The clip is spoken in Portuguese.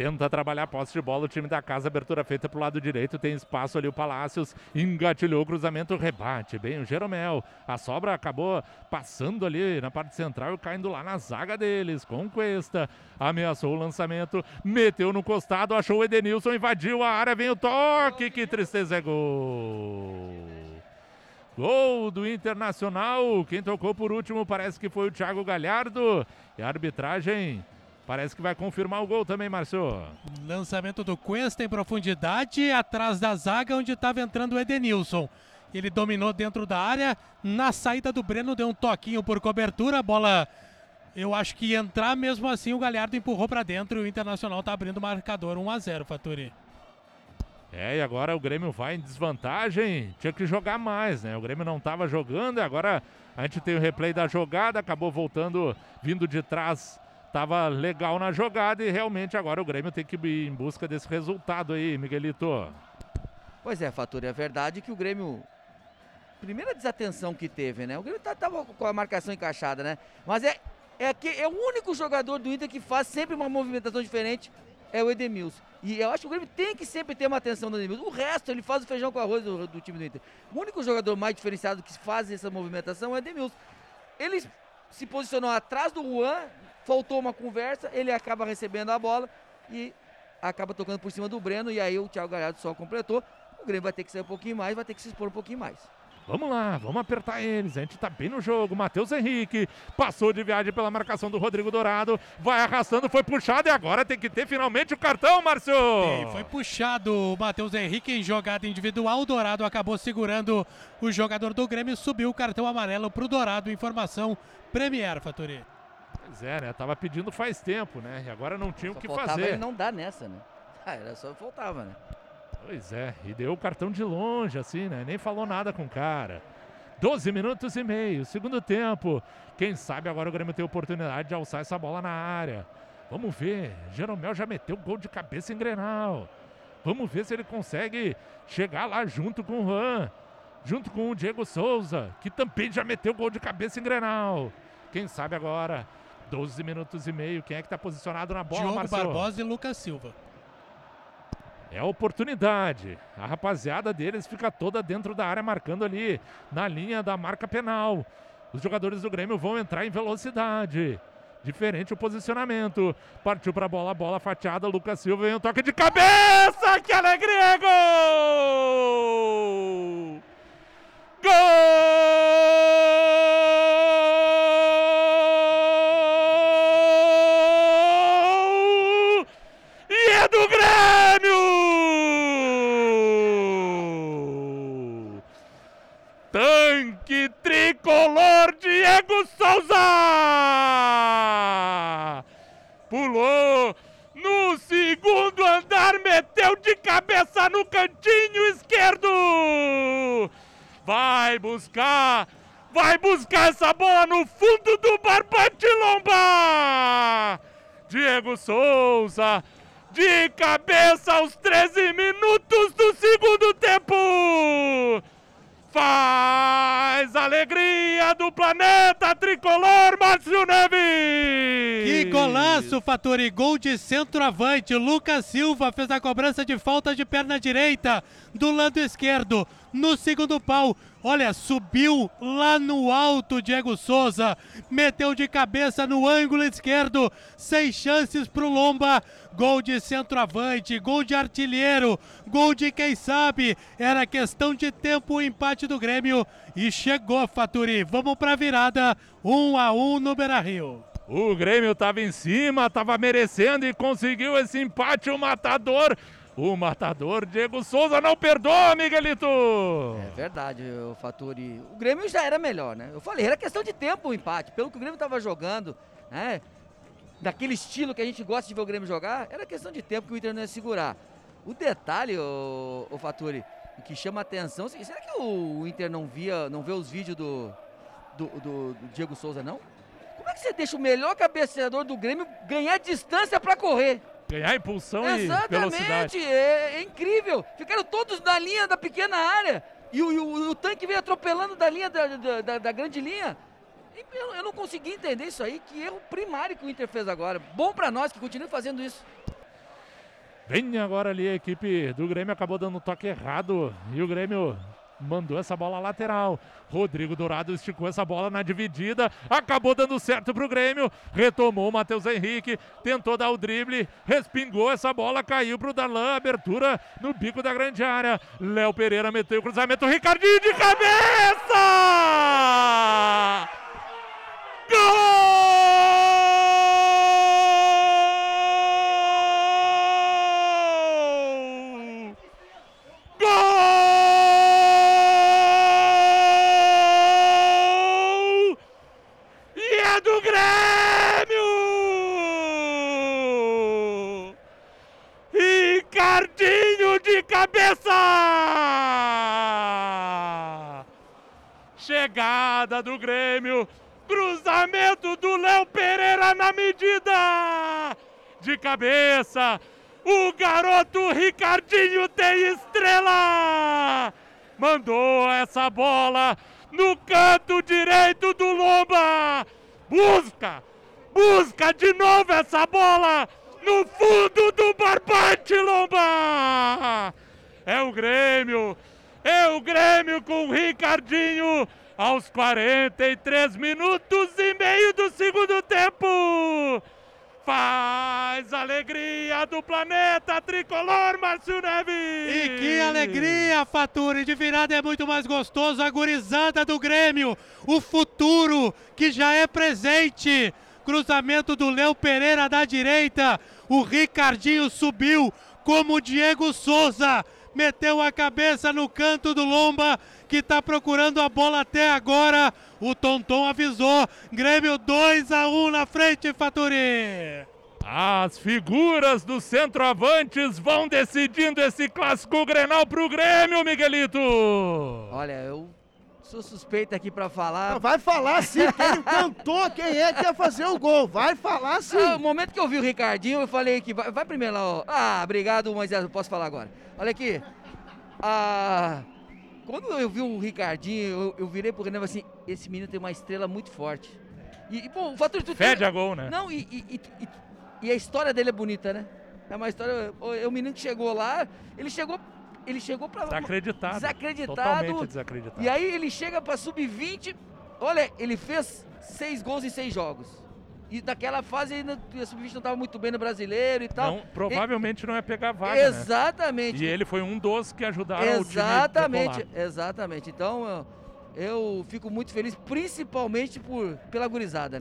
Tenta trabalhar a posse de bola o time da casa, abertura feita pro lado direito, tem espaço ali o Palácios, engatilhou o cruzamento, rebate bem o Jeromel. A sobra acabou passando ali na parte central e caindo lá na zaga deles, com. Ameaçou o lançamento, meteu no costado, achou o Edenilson, invadiu a área, vem o toque, que tristeza é gol. Gol do Internacional. Quem tocou por último parece que foi o Thiago Galhardo. E a arbitragem Parece que vai confirmar o gol também, Marcio. Lançamento do Cuesta em profundidade, atrás da zaga onde estava entrando o Edenilson. Ele dominou dentro da área. Na saída do Breno, deu um toquinho por cobertura. A bola, eu acho que entrar mesmo assim. O Galhardo empurrou para dentro e o Internacional está abrindo o marcador 1 a 0 Faturi. É, e agora o Grêmio vai em desvantagem. Tinha que jogar mais, né? O Grêmio não estava jogando e agora a gente tem o replay da jogada. Acabou voltando, vindo de trás Tava legal na jogada e realmente agora o Grêmio tem que ir em busca desse resultado aí, Miguelito. Pois é, Fatura, é verdade que o Grêmio. Primeira desatenção que teve, né? O Grêmio tá, tava com a marcação encaixada, né? Mas é, é, que, é o único jogador do Inter que faz sempre uma movimentação diferente, é o Edemilson. E eu acho que o Grêmio tem que sempre ter uma atenção do Edemilson. O resto, ele faz o feijão com arroz do, do time do Inter. O único jogador mais diferenciado que faz essa movimentação é o Edemilson. Ele se posicionou atrás do Juan, faltou uma conversa, ele acaba recebendo a bola e acaba tocando por cima do Breno. E aí o Thiago Galhardo só completou. O Grêmio vai ter que sair um pouquinho mais, vai ter que se expor um pouquinho mais. Vamos lá, vamos apertar eles. A gente tá bem no jogo. Matheus Henrique passou de viagem pela marcação do Rodrigo Dourado. Vai arrastando, foi puxado e agora tem que ter finalmente o cartão, Márcio. foi puxado o Matheus Henrique em jogada individual. O Dourado acabou segurando o jogador do Grêmio. Subiu o cartão amarelo pro Dourado. Informação Premier, Faturi. Pois é, né? Tava pedindo faz tempo, né? E agora não tinha só o que fazer. ele não dá nessa, né? Ah, era só faltava, né? Pois é, e deu o cartão de longe, assim, né? Nem falou nada com o cara. 12 minutos e meio, segundo tempo. Quem sabe agora o Grêmio tem oportunidade de alçar essa bola na área. Vamos ver. Jeromel já meteu gol de cabeça em Grenal. Vamos ver se ele consegue chegar lá junto com o Juan. Junto com o Diego Souza, que também já meteu gol de cabeça em Grenal. Quem sabe agora 12 minutos e meio. Quem é que está posicionado na bola, Diogo Marcelo? Barbosa e Lucas Silva. É a oportunidade. A rapaziada deles fica toda dentro da área, marcando ali na linha da marca penal. Os jogadores do Grêmio vão entrar em velocidade. Diferente o posicionamento. Partiu para a bola, bola fatiada. Lucas Silva vem um toque de cabeça. Que alegria! Gol! Gol! Pulou no segundo andar, meteu de cabeça no cantinho esquerdo! Vai buscar, vai buscar essa bola no fundo do barbante lomba! Diego Souza, de cabeça aos 13 minutos do segundo tempo! Faz alegria do planeta tricolor, Márcio Neves! Que golaço, Fatori! Gol de centroavante. Lucas Silva fez a cobrança de falta de perna direita do lado esquerdo. No segundo pau, olha, subiu lá no alto Diego Souza. Meteu de cabeça no ângulo esquerdo. Sem chances pro Lomba. Gol de centroavante, gol de artilheiro, gol de quem sabe. Era questão de tempo o empate do Grêmio. E chegou, Faturi. Vamos pra virada. 1 um a 1 um no Beira Rio. O Grêmio estava em cima, estava merecendo e conseguiu esse empate. O matador, o matador Diego Souza não perdoa, Miguelito. É verdade, o Faturi. O Grêmio já era melhor, né? Eu falei, era questão de tempo o empate. Pelo que o Grêmio estava jogando, né? Daquele estilo que a gente gosta de ver o Grêmio jogar, era questão de tempo que o Inter não ia segurar. O detalhe, o, o Faturi, o que chama atenção, será que o Inter não via, não vê os vídeos do, do, do, do Diego Souza, não? Como é que você deixa o melhor cabeceador do Grêmio ganhar distância para correr? Ganhar impulsão Exatamente, e velocidade. É, é incrível. Ficaram todos na linha da pequena área. E o, e o, o tanque veio atropelando da linha da, da, da, da grande linha. Eu, eu, não consegui entender isso aí. Que erro primário que o Inter fez agora. Bom para nós que continue fazendo isso. Vem agora ali a equipe do Grêmio, acabou dando um toque errado e o Grêmio mandou essa bola lateral. Rodrigo Dourado esticou essa bola na dividida, acabou dando certo pro Grêmio, retomou o Matheus Henrique, tentou dar o drible, respingou essa bola, caiu pro Darlan, abertura no bico da grande área. Léo Pereira meteu o cruzamento, Ricardinho de cabeça! Gol! Gol! E é do Grêmio! Ricardinho de cabeça! Chegada do Grêmio, cruzamento do Léo Pereira na medida! De cabeça, o garoto Ricardinho tem estrela! Mandou essa bola no canto direito do Lomba! Busca! Busca de novo essa bola no fundo do barbante, Lomba! É o Grêmio! É o Grêmio com o Ricardinho aos 43 minutos e meio do segundo tempo! Faz alegria do planeta tricolor, Márcio Neves! E que alegria, Faturi! De virada é muito mais gostoso a gurizada do Grêmio. O futuro que já é presente. Cruzamento do Léo Pereira da direita. O Ricardinho subiu como o Diego Souza. Meteu a cabeça no canto do Lomba, que está procurando a bola até agora. O Tonton avisou. Grêmio 2 a 1 na frente, Faturi. As figuras dos centroavantes vão decidindo esse clássico Grenal pro Grêmio, Miguelito! Olha, eu sou suspeito aqui pra falar. Vai falar sim, quem cantou, quem é que ia fazer o gol. Vai falar sim. Ah, o momento que eu vi o Ricardinho, eu falei que vai, vai primeiro lá, ó. Ah, obrigado, Moisés, eu posso falar agora. Olha aqui. Ah, quando eu vi o Ricardinho, eu, eu virei pro Renan e falei assim: esse menino tem uma estrela muito forte. E, e, bom, o fator de tudo. Fede a gol, né? Não, e, e, e, e- e a história dele é bonita, né? É uma história. o- É o menino que chegou lá, ele chegou. Ele chegou pra. Desacreditado. Desacreditado. Totalmente desacreditado. E aí ele chega pra sub-20. Olha, ele fez seis gols em seis jogos. E naquela fase ainda a sub-20 não estava muito bem no brasileiro e tal. Não, provavelmente não é pegar vaga, né? Exatamente. E ele foi um dos que ajudaram o time Exatamente, exatamente. Então eu, eu fico muito feliz, principalmente por, pela gurizada, né?